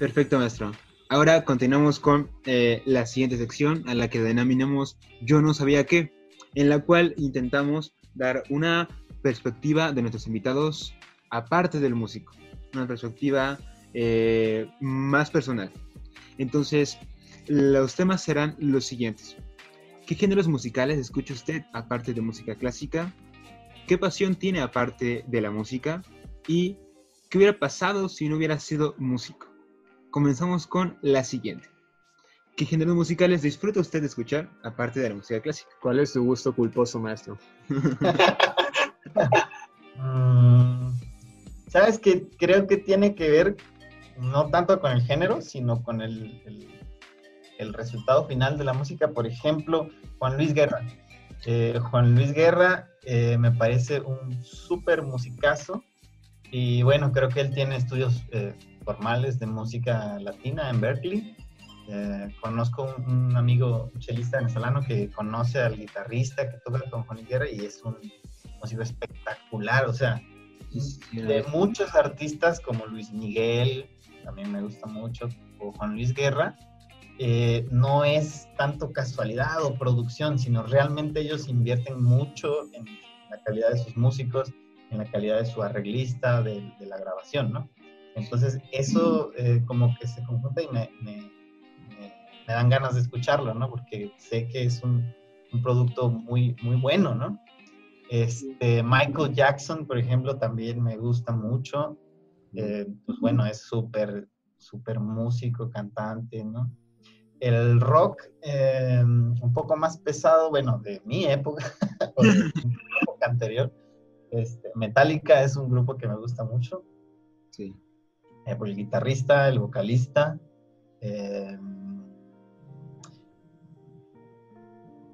Perfecto, maestro. Ahora continuamos con eh, la siguiente sección a la que denominamos Yo no sabía qué, en la cual intentamos dar una perspectiva de nuestros invitados aparte del músico, una perspectiva eh, más personal. Entonces, los temas serán los siguientes. ¿Qué géneros musicales escucha usted aparte de música clásica? ¿Qué pasión tiene aparte de la música? ¿Y qué hubiera pasado si no hubiera sido músico? Comenzamos con la siguiente. ¿Qué géneros musicales disfruta usted de escuchar aparte de la música clásica? ¿Cuál es su gusto culposo, maestro? ¿Sabes qué? Creo que tiene que ver no tanto con el género, sino con el, el, resultado final de la música. Por ejemplo, Juan Luis Guerra. Eh, Juan Luis Guerra eh, me parece un súper musicazo y bueno, creo que él tiene estudios eh, formales de música latina en Berkeley. conozco un, amigo chelista venezolano que conoce al guitarrista que toca con Juan Luis Guerra y es un músico espectacular, o sea, de muchos artistas como Luis Miguel, también me gusta mucho, o Juan Luis Guerra, eh, no es tanto casualidad o producción, sino realmente ellos invierten mucho en la calidad de sus músicos, en la calidad de su arreglista, de, la grabación, ¿no? Entonces, eso eh, como que se conjunta y me, me, dan ganas de escucharlo, ¿no? Porque sé que es un, un producto muy, muy bueno, ¿no? Este, Michael Jackson, por ejemplo, también me gusta mucho. Eh, pues bueno, es súper, súper músico, cantante, ¿no? El rock, eh, un poco más pesado, bueno, de mi época, o de mi época anterior. Este, Metallica es un grupo que me gusta mucho. Sí. Eh, por el guitarrista, el vocalista.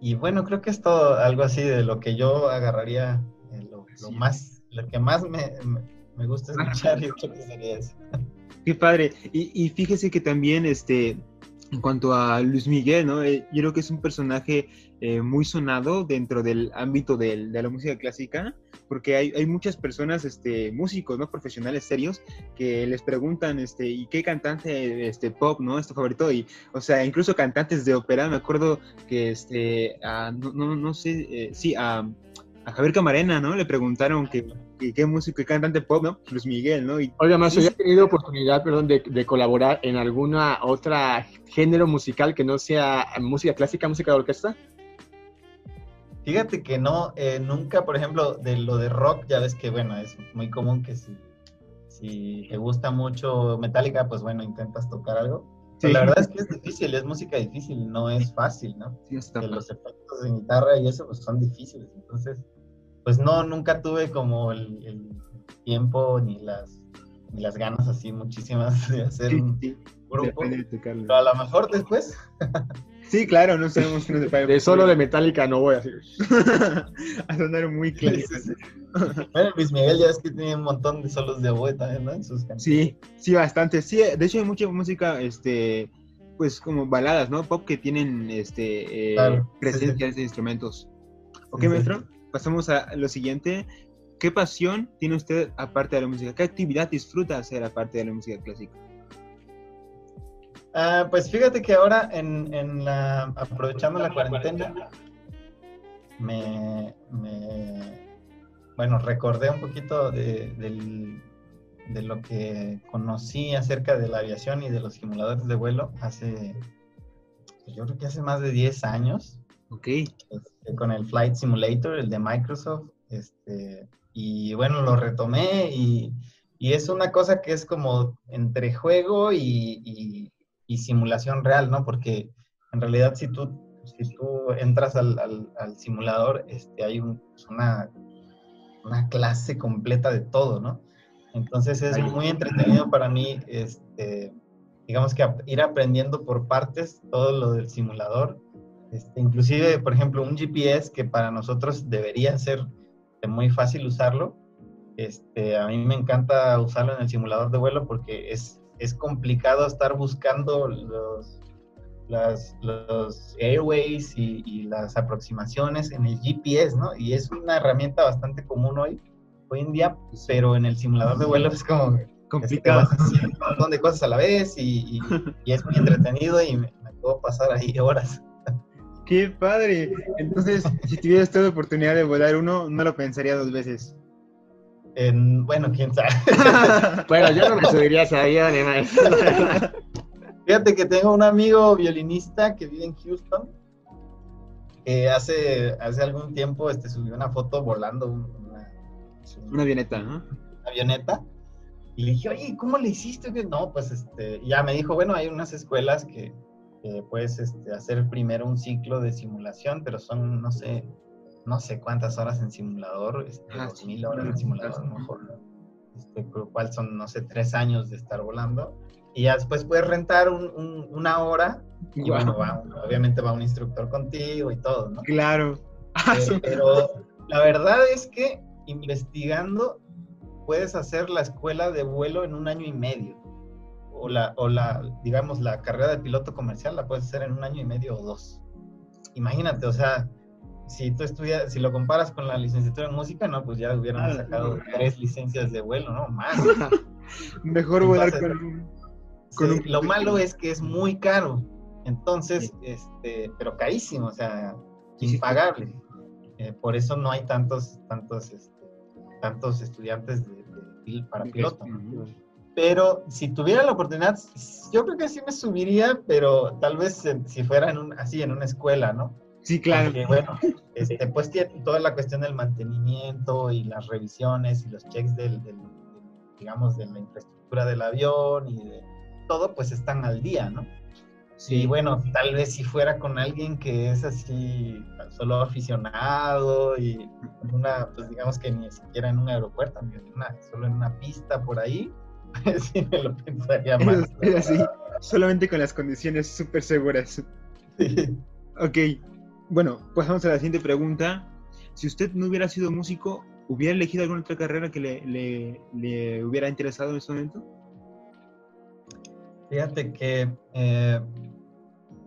y bueno, creo que es todo algo así de lo que yo agarraría, lo, más, lo que más me me gusta escuchar y creo que sería eso. Qué padre. Y, y, fíjese que también, este, en cuanto a Luis Miguel, ¿no? Eh, yo creo que es un personaje eh, muy sonado dentro del ámbito de la música clásica, porque hay, muchas personas, este, músicos, ¿no? Profesionales serios, que les preguntan, este, ¿y qué cantante, este, pop, ¿no? Es tu favorito, y, o sea, incluso cantantes de ópera, me acuerdo que, este, no, no, no, sé, eh, sí, a a Javier Camarena, ¿no? Le preguntaron que, qué músico y cantante pop, ¿no? Luis Miguel, ¿no? Y, Oiga, más, ¿ya tenido oportunidad, perdón, de, colaborar en alguna otra género musical que no sea música clásica, música de orquesta? Fíjate que no, eh, nunca, por ejemplo, de lo de rock, ya ves que, bueno, es muy común que si, si te gusta mucho Metallica, pues bueno, intentas tocar algo. la verdad es que es difícil, es música difícil, no es fácil, ¿no? Sí, está los efectos de guitarra y eso pues son difíciles, entonces pues no, nunca tuve como el, tiempo ni las, ni las ganas así muchísimas de hacer un grupo. Pero a lo mejor después. Sí, claro, no sabemos de, de solo de Metallica no voy a decir. a sonar muy claro. bueno, Luis Miguel ya es que tiene un montón de solos de oboe también, ¿no? En sus canciones. Sí, sí, bastante. Sí, de hecho hay mucha música, este, pues como baladas, ¿no? Pop que tienen, este, eh, presencias de instrumentos. ¿Ok, maestro? Pasamos a lo siguiente. ¿Qué pasión tiene usted aparte de la música? ¿Qué actividad disfruta hacer aparte de la música clásica? Ah, pues fíjate que ahora, en, la, aprovechando la cuarentena, me, bueno, recordé un poquito de, de, lo que conocí acerca de la aviación y de los simuladores de vuelo hace, yo creo que hace más de 10 años. Ok. Este, con el Flight Simulator, el de Microsoft. Este, y bueno, lo retomé y, y es una cosa que es como entre juego y, y, simulación real, ¿no? Porque en realidad si tú, si tú entras al, al, simulador, este, hay un, pues una, una clase completa de todo, ¿no? Entonces es muy entretenido para mí, este, digamos que ir aprendiendo por partes todo lo del simulador este, inclusive, por ejemplo, un GPS que para nosotros debería ser muy fácil usarlo. Este, a mí me encanta usarlo en el simulador de vuelo porque es, es complicado estar buscando los, los airways y, y, las aproximaciones en el GPS, ¿no? Y es una herramienta bastante común hoy, hoy en día, pero en el simulador de vuelo es como Complicado. Este, haciendo un montón de cosas a la vez y, y- y es muy entretenido y me, me puedo pasar ahí horas. ¡Qué padre! Entonces, si tuvieras toda oportunidad de volar uno, no lo pensaría dos veces. En- bueno, quién sabe. Bueno, yo no me subiría a más. Fíjate que tengo un amigo violinista que vive en Houston, que hace, hace algún tiempo este, subió una foto volando un- una, Una avioneta, ¿no? avioneta. Y le dije, oye, ¿cómo le hiciste? No, pues este, ya me dijo, bueno, hay unas escuelas que, puedes este, hacer primero un ciclo de simulación, pero son, no sé, no sé cuántas horas en simulador, este, Ah, dos sí. mil horas en simulador, a lo mejor, este, cual son, no sé, tres años de estar volando. Y ya después puedes rentar un- un- una hora, y bueno, va obviamente va un instructor contigo y todo, ¿no? Claro. Ah, Eh, sí. pero la verdad es que investigando puedes hacer la escuela de vuelo en un año y medio. O la, o la, digamos, la carrera de piloto comercial la puedes hacer en un año y medio o dos. Imagínate, o sea, si tú estudias, si lo comparas con la licenciatura en música, no, pues ya hubieran Ah, sacado no. tres licencias de vuelo, ¿no? Más. Mejor volar con un... Con Sí, un- lo malo es que es muy caro. Entonces, este, pero carísimo, o sea, impagable. Eh, por eso no hay tantos, tantos, este, tantos estudiantes de- para piloto. Pero si tuviera la oportunidad, yo creo que sí me subiría, pero tal vez si fuera en un, así en una escuela, ¿no? Sí, claro. Porque, bueno, este, pues tiene toda la cuestión del mantenimiento y las revisiones y los checks del, del- digamos, de la infraestructura del avión y de todo, pues están al día, ¿no? Y bueno, tal vez si fuera con alguien que es así, solo aficionado y una, pues digamos que ni siquiera en un aeropuerto, ni en una- solo en una pista por ahí, sí me lo pensaría más. Así, solamente con las condiciones súper seguras. Sí. Ok, bueno, pasamos a la siguiente pregunta. Si usted no hubiera sido músico, ¿hubiera elegido alguna otra carrera que le, le- le hubiera interesado en ese momento? Fíjate que eh,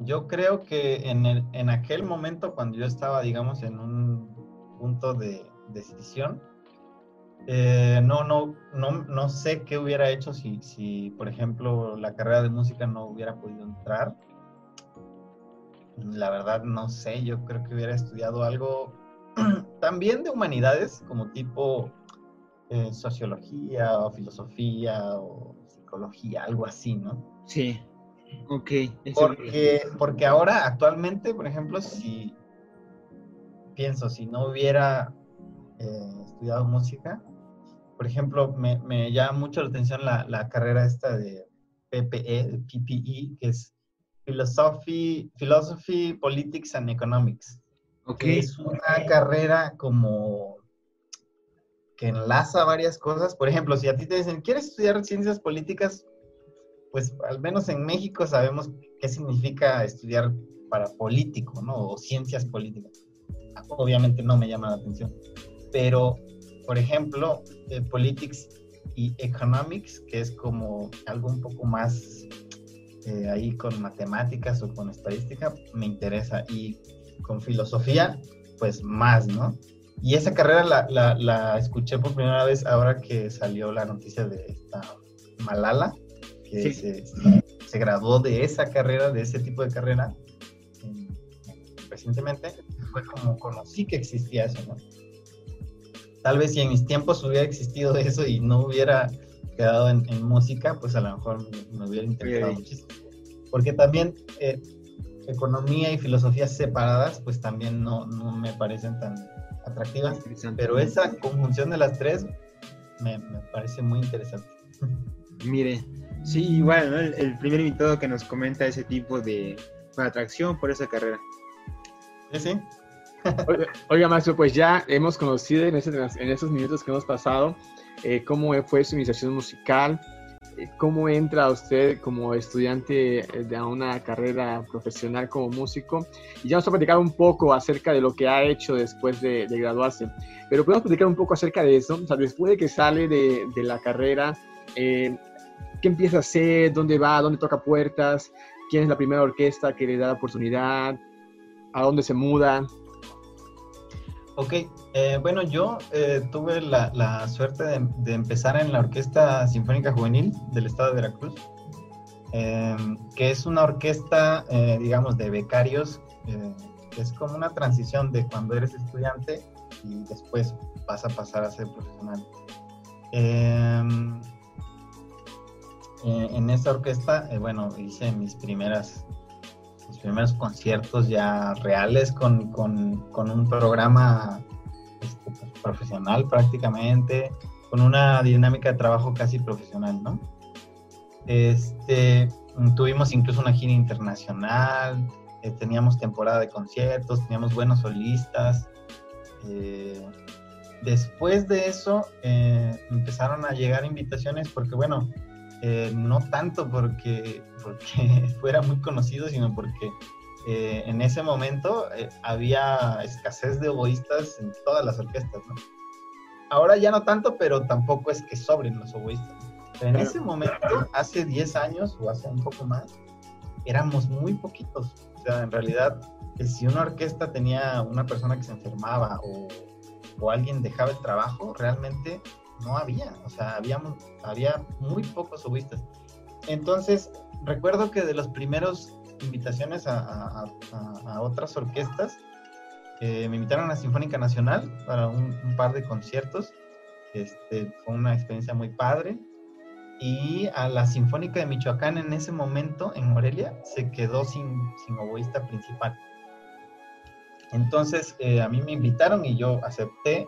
yo creo que en, el- en aquel momento, cuando yo estaba, digamos, en un punto de decisión, eh, no, no, no, no sé qué hubiera hecho si, si, por ejemplo, la carrera de música no hubiera podido entrar. La verdad, no sé, yo creo que hubiera estudiado algo también de humanidades, como tipo eh, sociología o filosofía o psicología, algo así, ¿no? Sí. Ok. Porque, porque ahora, actualmente, por ejemplo, si pienso, si no hubiera eh, estudiado música, por ejemplo, me, me llama mucho la atención la, la carrera esta de PPE, de PPE, que es Philosophy, Philosophy, Politics and Economics. Ok. que es una carrera como que enlaza varias cosas. Por ejemplo, si a ti te dicen, ¿quieres estudiar ciencias políticas? Pues al menos en México sabemos qué significa estudiar para político, ¿no? O ciencias políticas. Obviamente no me llama la atención. Pero, por ejemplo, eh, Politics y Economics, que es como algo un poco más eh, ahí con matemáticas o con estadística, me interesa. Y con filosofía, pues más, ¿no? Y esa carrera la, la, la escuché por primera vez ahora que salió la noticia de esta Malala, que Sí. se, se- se graduó de esa carrera, de ese tipo de carrera, en- recientemente. Fue como conocí que existía eso, ¿no? Tal vez si en mis tiempos hubiera existido eso y no hubiera quedado en, en música, pues a lo mejor me, me hubiera interesado muchísimo. Porque también eh, economía y filosofía separadas, pues también no, no me parecen tan atractivas. Pero esa conjunción de las tres me, me parece muy interesante. Mire, sí, igual, ¿no? El, el primer invitado que nos comenta ese tipo de atracción por esa carrera. Sí, sí. Oiga, maestro, pues ya hemos conocido en, ese- en estos minutos que hemos pasado eh, cómo fue su iniciación musical, eh, cómo entra usted como estudiante eh, de una carrera profesional como músico. Y ya nos ha platicado un poco acerca de lo que ha hecho después de, de graduarse. Pero podemos platicar un poco acerca de eso. O sea, después de que sale de, de la carrera, eh, ¿qué empieza a hacer? ¿Dónde va? ¿Dónde toca puertas? ¿Quién es la primera orquesta que le da la oportunidad? ¿A dónde se muda? Ok, eh, bueno, yo eh, tuve la, suerte de, empezar en la Orquesta Sinfónica Juvenil del Estado de Veracruz, em, que es una orquesta, eh, digamos, de becarios, que es como una transición de cuando eres estudiante y después vas a pasar a ser profesional. Em, en esa orquesta, bueno, hice mis primeras mis primeros conciertos ya reales con, un programa este, pues, profesional prácticamente, con una dinámica de trabajo casi profesional, ¿no? Este, tuvimos incluso una gira internacional, eh, teníamos temporada de conciertos, teníamos buenos solistas. Eh, después de eso eh, empezaron a llegar invitaciones porque, bueno, eh, no tanto porque, porque fuera muy conocido, sino porque eh, en ese momento eh, había escasez de oboístas en todas las orquestas, ¿no? Ahora ya no tanto, pero tampoco es que sobren los oboístas. en ese momento, hace 10 años o hace un poco más, éramos muy poquitos. O sea, en realidad, si una orquesta tenía una persona que se enfermaba o, o alguien dejaba el trabajo, realmente no había, o sea, habíamos, había muy pocos subistas. Entonces, recuerdo que de las primeras invitaciones a, otras orquestas, eh, me invitaron a la Sinfónica Nacional para un, par de conciertos. Este, fue una experiencia muy padre. Y a la Sinfónica de Michoacán en ese momento, en Morelia, se quedó sin, sin oboísta principal. Entonces, eh, a mí me invitaron y yo acepté.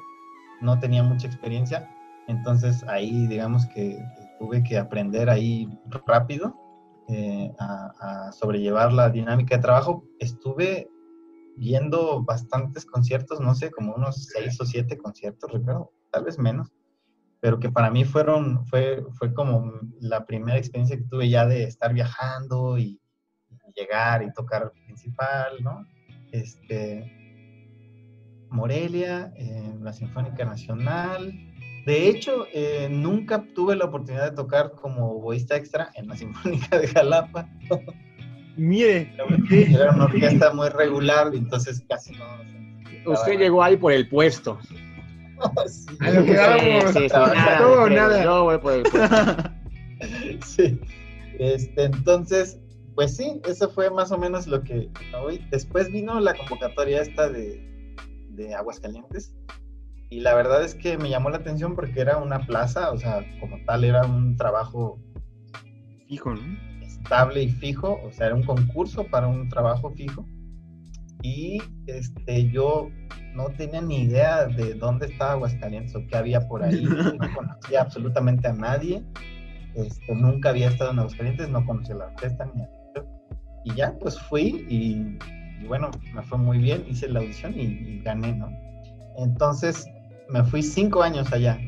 No tenía mucha experiencia, entonces ahí digamos que tuve que aprender ahí rápido eh, a, sobrellevar la dinámica de trabajo. Estuve viendo bastantes conciertos, no sé, como unos seis o siete conciertos, recuerdo, tal vez menos, pero que para mí fueron, fue, fue como la primera experiencia que tuve ya de estar viajando y, llegar y tocar principal, ¿no? Este, Morelia, la Sinfónica Nacional, de hecho, eh, nunca tuve la oportunidad de tocar como oboísta extra en la Sinfónica de Jalapa. Mire. Era una orquesta muy regular, entonces casi no. Usted llegó ahí por el puesto. sí. A lo que vamos, sí, todo nada. Yo voy por el puesto. sí. Este, entonces, pues sí, eso fue más o menos lo que hoy. Después vino la convocatoria esta de, de Aguascalientes y la verdad es que me llamó la atención porque era una plaza, o sea, como tal era un trabajo fijo, ¿no? Estable y fijo, o sea, era un concurso para un trabajo fijo. Y este, yo no tenía ni idea de dónde estaba Aguascalientes o qué había por ahí. No conocía absolutamente a nadie. Este, nunca había estado en Aguascalientes, no conocía la orquesta ni a... Y ya, pues fui y, bueno, me fue muy bien, hice la audición y, y gané, ¿no? Entonces, me fui cinco años allá.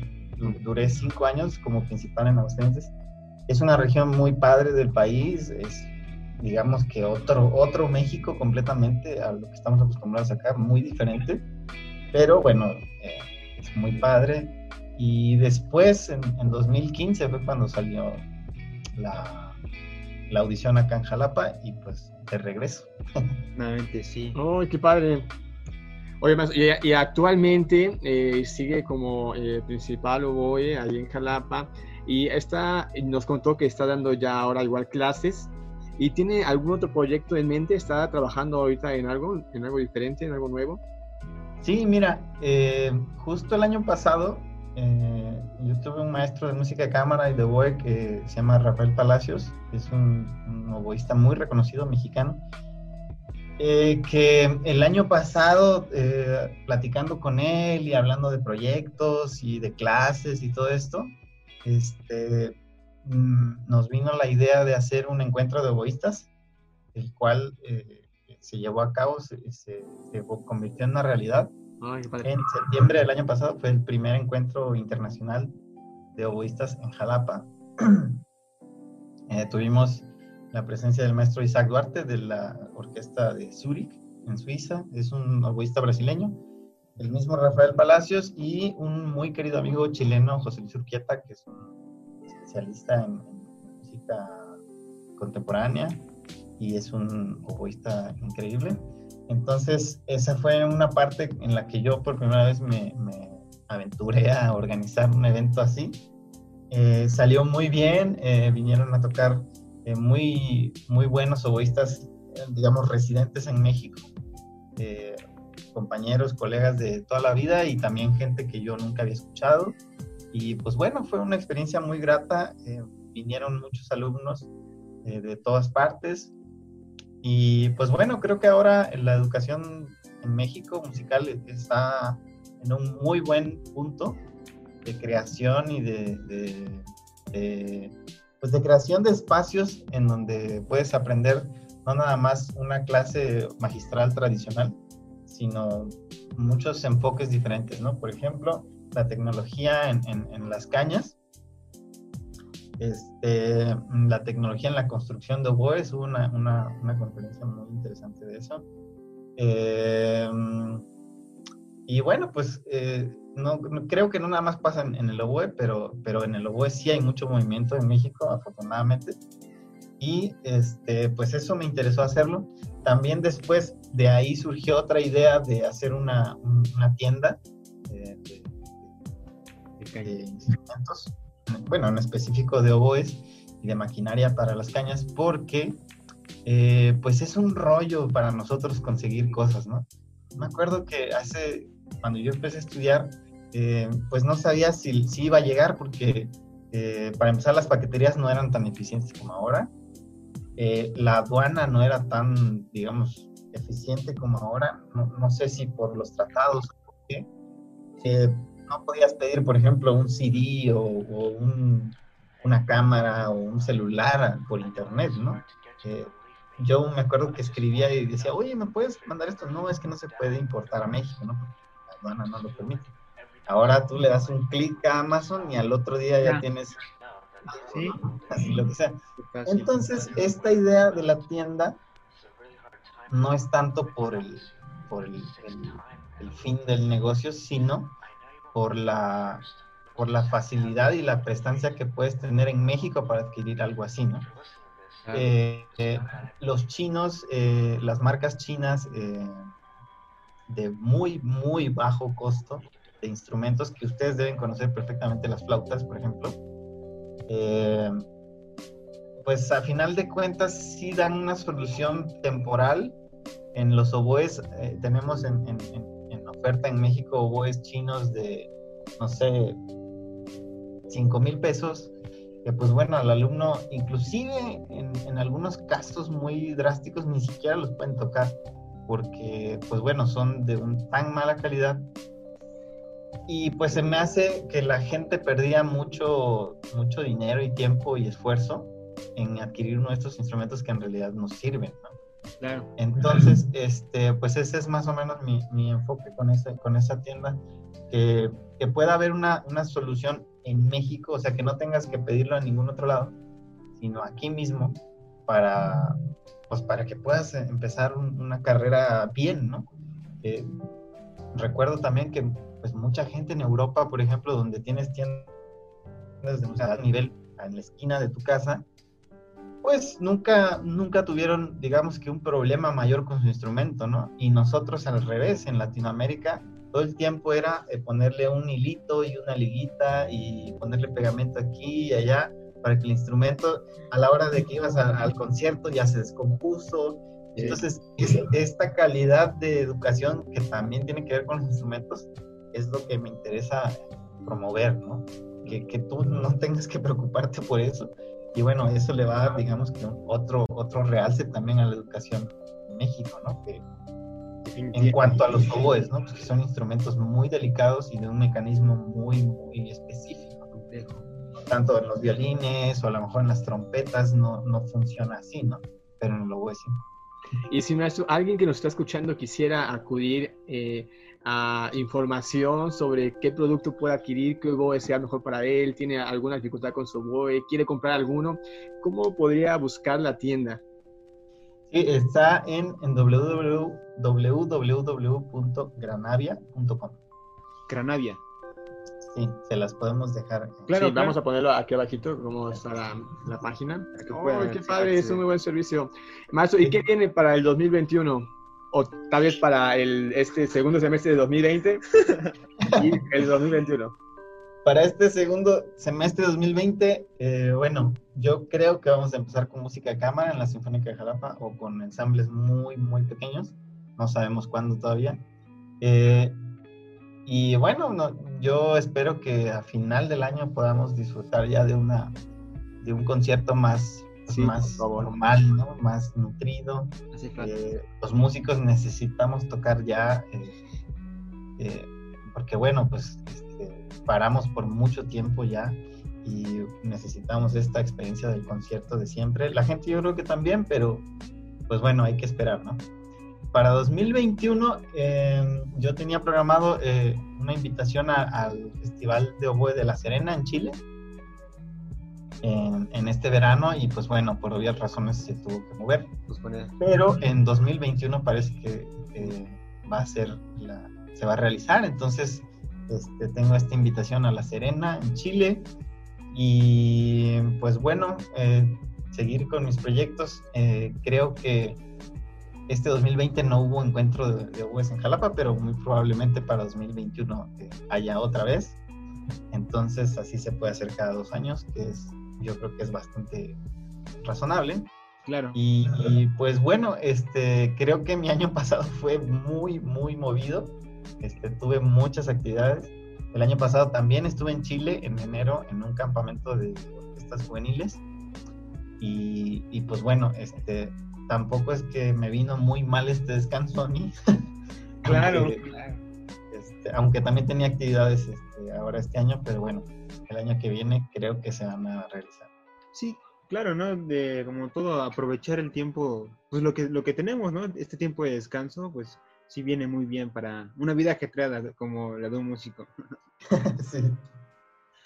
Duré cinco años como principal en Aguascalientes. Es una región muy padre del país, es digamos que otro, otro México completamente a lo que estamos acostumbrados acá, muy diferente, pero bueno, eh, es muy padre. Y después, en, 2015, fue cuando salió la, la, audición acá en Jalapa y pues de regreso. Nuevamente, sí. ¡Ay, qué padre! Oye, y, actualmente eh, sigue como eh, principal oboe ahí en Jalapa y está, nos contó que está dando ya ahora igual clases y tiene algún otro proyecto en mente, está trabajando ahorita en algo, en algo diferente, en algo nuevo. Sí, mira, eh, justo el año pasado yo tuve un maestro de música de cámara y de oboe que se llama Rafael Palacios, es un, un oboísta muy reconocido mexicano eh, que el año pasado, eh, platicando con él y hablando de proyectos y de clases y todo esto, este, mm, nos vino la idea de hacer un encuentro de oboístas, el cual eh, se llevó a cabo, se, convirtió en una realidad. en septiembre del año pasado fue el primer encuentro internacional de oboístas en Jalapa. tuvimos la presencia del maestro Isaac Duarte de la orquesta de Zurich, en Suiza, es un oboísta brasileño, el mismo Rafael Palacios y un muy querido amigo chileno, José Luis Urquieta, que es un especialista en, música contemporánea y es un oboísta increíble. Entonces, esa fue una parte en la que yo por primera vez me, aventuré a organizar un evento así. Eh, salió muy bien, eh, vinieron a tocar eh, muy, muy buenos oboístas, digamos, residentes en México, compañeros, colegas de toda la vida y también gente que yo nunca había escuchado. Y pues bueno, fue una experiencia muy grata. vinieron muchos alumnos de todas partes. Y pues bueno, creo que ahora la educación en México musical está en un muy buen punto de creación y de, pues de creación de espacios en donde puedes aprender no nada más una clase magistral tradicional, sino muchos enfoques diferentes, ¿no? Por ejemplo, la tecnología en, las cañas este, la tecnología en la construcción de oboes, hubo una, una, conferencia muy interesante de eso. Eh, y bueno, pues eh, no, creo que no nada más pasa en, el oboe, pero, pero en el oboe sí hay mucho movimiento en México, afortunadamente. Y este, pues eso me interesó hacerlo. También después de ahí surgió otra idea de hacer una, una tienda de, de instrumentos bueno, en específico de oboes y de maquinaria para las cañas, porque eh, pues es un rollo para nosotros conseguir cosas, ¿no? Me acuerdo que hace, cuando yo empecé a estudiar, eh, pues no sabía si, iba a llegar porque eh, para empezar las paqueterías no eran tan eficientes como ahora, la aduana no era tan, digamos, eficiente como ahora, no, no sé si por los tratados o por qué no podías pedir, por ejemplo, un CD o, una cámara o un celular por internet, ¿no? yo me acuerdo que escribía y decía, oye, ¿me puedes mandar esto? No, es que no se puede importar a México, ¿no? La aduana no lo permite. Ahora tú le das un clic a Amazon y al otro día ya, tienes ¿Sí? así lo que sea. Entonces, esta idea de la tienda no es tanto por el, por el fin del negocio, sino por la, por la facilidad y la prestancia que puedes tener en México para adquirir algo así, ¿no? Eh, eh, los chinos, eh, las marcas chinas de muy, muy bajo costo de instrumentos que ustedes deben conocer perfectamente, las flautas, por ejemplo, pues a final de cuentas sí dan una solución temporal. En los oboes tenemos en en México oboes chinos de, no sé, 5 mil pesos, que pues bueno, al alumno, inclusive en, algunos casos muy drásticos, ni siquiera los pueden tocar, porque pues bueno, son de un, tan mala calidad. Y pues se me hace que la gente perdía mucho, mucho dinero y tiempo y esfuerzo en adquirir uno de estos instrumentos que en realidad nos sirven, ¿no? Entonces, este, pues ese es más o menos mi, mi enfoque con, ese, con esa tienda, que, que pueda haber una, una, solución en México, o sea, que no tengas que pedirlo a ningún otro lado, sino aquí mismo, para, pues para que puedas empezar una carrera bien, ¿no? Eh, recuerdo también que pues mucha gente en Europa, por ejemplo, donde tienes tiendas de un nivel en la esquina de tu casa, pues nunca, nunca tuvieron, digamos que un problema mayor con su instrumento, ¿no? Y nosotros al revés, en Latinoamérica, todo el tiempo era eh, ponerle un hilito y una liguita y ponerle pegamento aquí y allá para que el instrumento a la hora de que ibas al concierto ya se descompuso. Entonces, esta calidad de educación que también tiene que ver con los instrumentos es lo que me interesa promover, ¿no? Que, que tú no tengas que preocuparte por eso, y bueno, eso le va a dar, digamos, que otro, otro realce también a la educación en México, ¿no? Que, en cuanto a los oboes, ¿no? Pues que son instrumentos muy delicados y de un mecanismo muy, muy específico, complejo. Tanto en los violines o a lo mejor en las trompetas no, no funciona así, ¿no? Pero en el oboe sí. Y si alguien que nos está escuchando quisiera acudir eh, a información sobre qué producto puede adquirir, qué oboe sea mejor para él, tiene alguna dificultad con su oboe, quiere comprar alguno, ¿cómo podría buscar la tienda? Sí, está en, en www.granavia.com. Granavia. Sí, se las podemos dejar. Claro, vamos a ponerlo aquí abajito, como está la, página. Oh, qué padre, es un muy buen servicio. Maestro, ¿y qué viene para el 2021? O tal vez para el, este segundo semestre de 2020 y el 2021. Para este segundo semestre de 2020, eh, bueno, yo creo que vamos a empezar con música de cámara en la Sinfónica de Jalapa o con ensambles muy, muy pequeños. No sabemos cuándo todavía. Eh, y bueno, yo espero que a final del año podamos disfrutar ya de una de un concierto más, más normal, ¿no? más nutrido. Eh, los músicos necesitamos tocar ya, eh, eh, porque bueno, pues este, paramos por mucho tiempo ya y necesitamos esta experiencia del concierto de siempre. La gente yo creo que también, pero pues bueno, hay que esperar, ¿no? para 2021 em, yo tenía programado eh, una invitación al Festival de Oboe de La Serena en Chile en, este verano y pues bueno, por obvias razones se tuvo que mover. Pero en 2021 parece que eh, va a ser, la, se va a realizar, entonces este, tengo esta invitación a La Serena en Chile y pues bueno, eh, seguir con mis proyectos. creo que este 2020 no hubo encuentro de, de en Jalapa, pero muy probablemente para 2021 eh, haya otra vez. Entonces así se puede hacer cada dos años, que es, yo creo que es bastante razonable. Claro. Y, pues bueno, este, creo que mi año pasado fue muy, muy movido. Este, tuve muchas actividades. El año pasado también estuve en Chile en enero en un campamento de orquestas juveniles. Y, y pues bueno, este, tampoco es que me vino muy mal este descanso a mí. claro, este, aunque también tenía actividades este, ahora este año, pero bueno, el año que viene creo que se van a realizar. Sí, claro, ¿no? De como todo, aprovechar el tiempo, pues lo que, lo que tenemos, ¿no? Este tiempo de descanso, pues sí viene muy bien para una vida ajetreada como la de un músico. sí.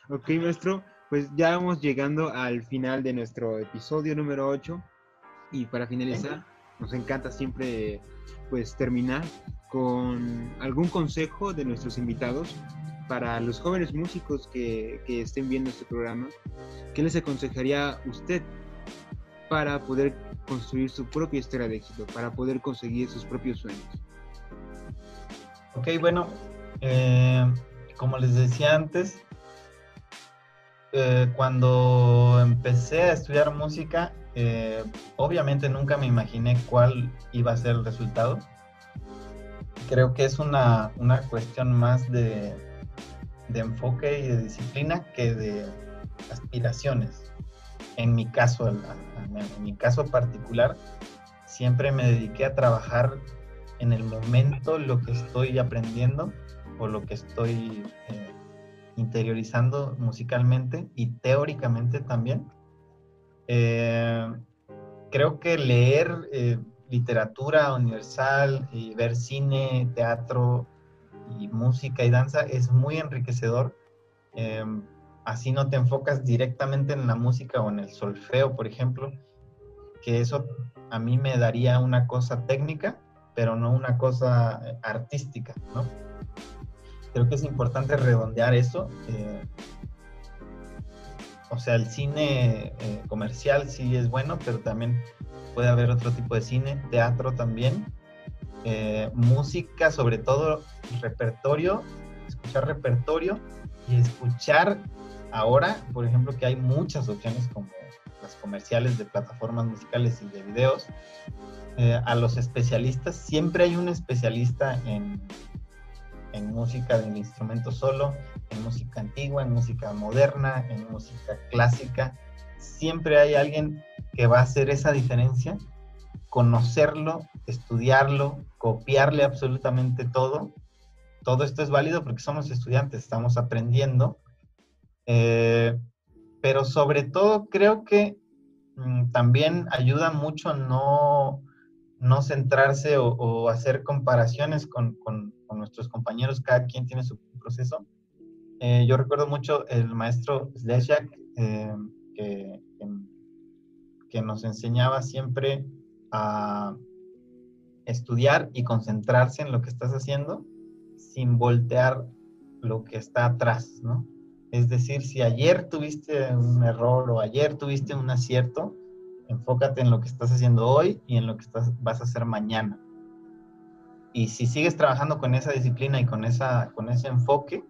Ok, maestro, pues ya vamos llegando al final de nuestro episodio número 8. Y para finalizar, nos encanta siempre pues terminar con algún consejo de nuestros invitados para los jóvenes músicos que, que estén viendo este programa. ¿Qué les aconsejaría usted para poder construir su propia historia de éxito, para poder conseguir sus propios sueños? Ok, bueno, eh, como les decía antes, eh, cuando empecé a estudiar música, eh, obviamente nunca me imaginé cuál iba a ser el resultado. Creo que es una, cuestión más de, enfoque y de disciplina que de aspiraciones. En mi caso, en mi caso particular, siempre me dediqué a trabajar en el momento lo que estoy aprendiendo o lo que estoy eh, interiorizando musicalmente y teóricamente también eh, creo que leer eh, literatura universal y ver cine, teatro y música y danza es muy enriquecedor. Eh, así no te enfocas directamente en la música o en el solfeo, por ejemplo, que eso a mí me daría una cosa técnica, pero no una cosa artística, ¿no? Creo que es importante redondear eso o sea, el cine eh, comercial sí es bueno, pero también puede haber otro tipo de cine, teatro también, eh, música, sobre todo repertorio, escuchar repertorio y escuchar ahora, por ejemplo, que hay muchas opciones como las comerciales de plataformas musicales y de videos, eh, a los especialistas, siempre hay un especialista en, en música del instrumento solo, en música antigua, en música moderna, en música clásica. Siempre hay alguien que va a hacer esa diferencia, conocerlo, estudiarlo, copiarle absolutamente todo. Todo esto es válido porque somos estudiantes, estamos aprendiendo. Eh, pero sobre todo creo que mm, también ayuda mucho no, no centrarse o, hacer comparaciones con, con, nuestros compañeros, cada quien tiene su proceso. Eh, yo recuerdo mucho el maestro Slesiak, eh, que, que, nos enseñaba siempre a estudiar y concentrarse en lo que estás haciendo sin voltear lo que está atrás, ¿no? Es decir, si ayer tuviste un error o ayer tuviste un acierto, enfócate en lo que estás haciendo hoy y en lo que estás, vas a hacer mañana. Y si sigues trabajando con esa disciplina y con, esa, con ese enfoque,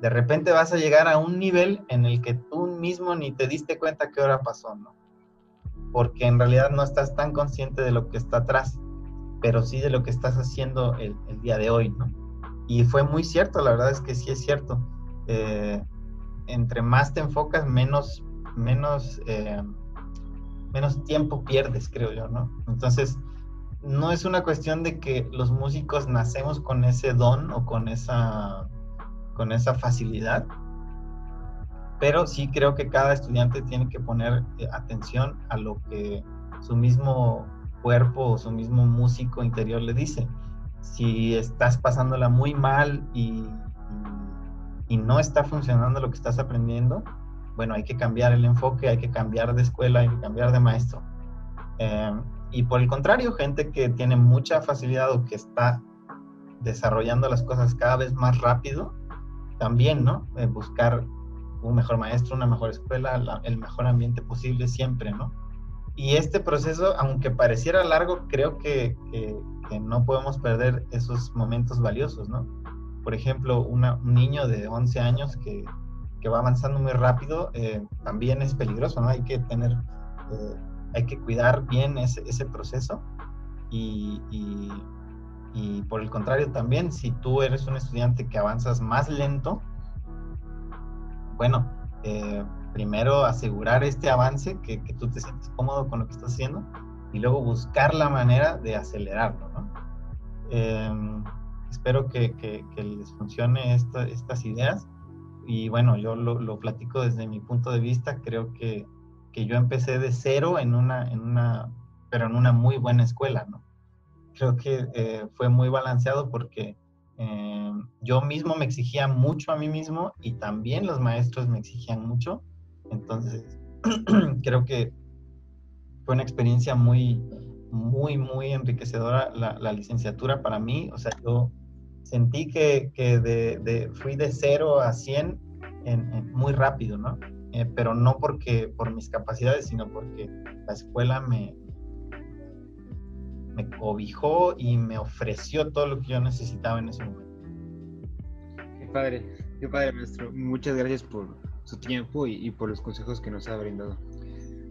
de repente vas a llegar a un nivel en el que tú mismo ni te diste cuenta qué hora pasó, ¿no? Porque en realidad no estás tan consciente de lo que está atrás, pero sí de lo que estás haciendo el, día de hoy, ¿no? Y fue muy cierto, la verdad es que sí es cierto. Eh, entre más te enfocas, menos, menos, eh, menos tiempo pierdes, creo yo, ¿no? Entonces, no es una cuestión de que los músicos nacemos con ese don o con esa, con esa facilidad, pero sí creo que cada estudiante tiene que poner eh, atención a lo que su mismo cuerpo o su mismo músico interior le dice. Si estás pasándola muy mal y, y, no está funcionando lo que estás aprendiendo, bueno, hay que cambiar el enfoque, hay que cambiar de escuela, hay que cambiar de maestro. Eh, y por el contrario, gente que tiene mucha facilidad o que está desarrollando las cosas cada vez más rápido, también, ¿no? Eh, buscar un mejor maestro, una mejor escuela, el mejor ambiente posible siempre, ¿no? Y este proceso, aunque pareciera largo, creo que, no podemos perder esos momentos valiosos, ¿no? Por ejemplo, un niño de 11 años que, va avanzando muy rápido, eh, también es peligroso, ¿no? Hay que tener... Eh, hay que cuidar bien ese, proceso y, por el contrario también, si tú eres un estudiante que avanzas más lento, bueno, eh, primero asegurar este avance, que, que, tú te sientes cómodo con lo que estás haciendo y luego buscar la manera de acelerarlo, ¿no? Em, espero que, que, les funcione estas ideas y bueno, yo lo, platico desde mi punto de vista, creo que que yo empecé de cero en una, en una, pero en una muy buena escuela, ¿no? Creo que eh, fue muy balanceado porque eh, yo mismo me exigía mucho a mí mismo y también los maestros me exigían mucho. Entonces, creo que fue una experiencia muy, muy, muy enriquecedora la, licenciatura para mí. O sea, yo sentí que, que de, de, fui de cero a 100 en, muy rápido, ¿no? Eh, pero no porque por mis capacidades, sino porque la escuela me, me cobijó y me ofreció todo lo que yo necesitaba en ese momento. Qué padre, qué padre, maestro. Muchas gracias por su tiempo y, por los consejos que nos ha brindado.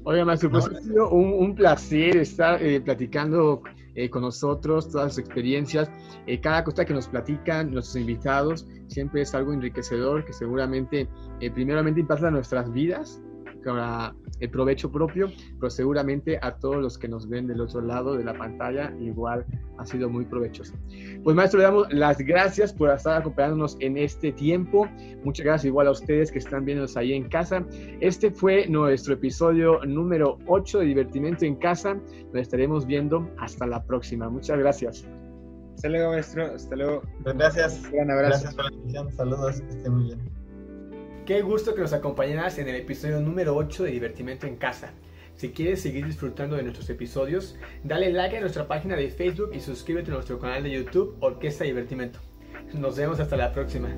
Oiga, maestro, pues ha sido un, placer estar eh, platicando eh, con nosotros, todas sus experiencias, cada cosa que nos platican nuestros invitados siempre es algo enriquecedor que seguramente eh, primeramente impacta nuestras vidas para el provecho propio, pero seguramente a todos los que nos ven del otro lado de la pantalla igual ha sido muy provechoso. Pues maestro, le damos las gracias por estar acompañándonos en este tiempo. Muchas gracias igual a ustedes que están viéndonos ahí en casa. Este fue nuestro episodio número 8 de Divertimento en Casa. Nos estaremos viendo hasta la próxima. Muchas gracias. Hasta luego, maestro. Hasta luego. Pues gracias. Un abrazo. Gracias por la atención. Saludos. Que estén muy bien. Qué gusto que nos acompañaras en el episodio número 8 de Divertimento en Casa. Si quieres seguir disfrutando de nuestros episodios, dale like a nuestra página de Facebook y suscríbete a nuestro canal de YouTube Orquesta Divertimento. Nos vemos hasta la próxima.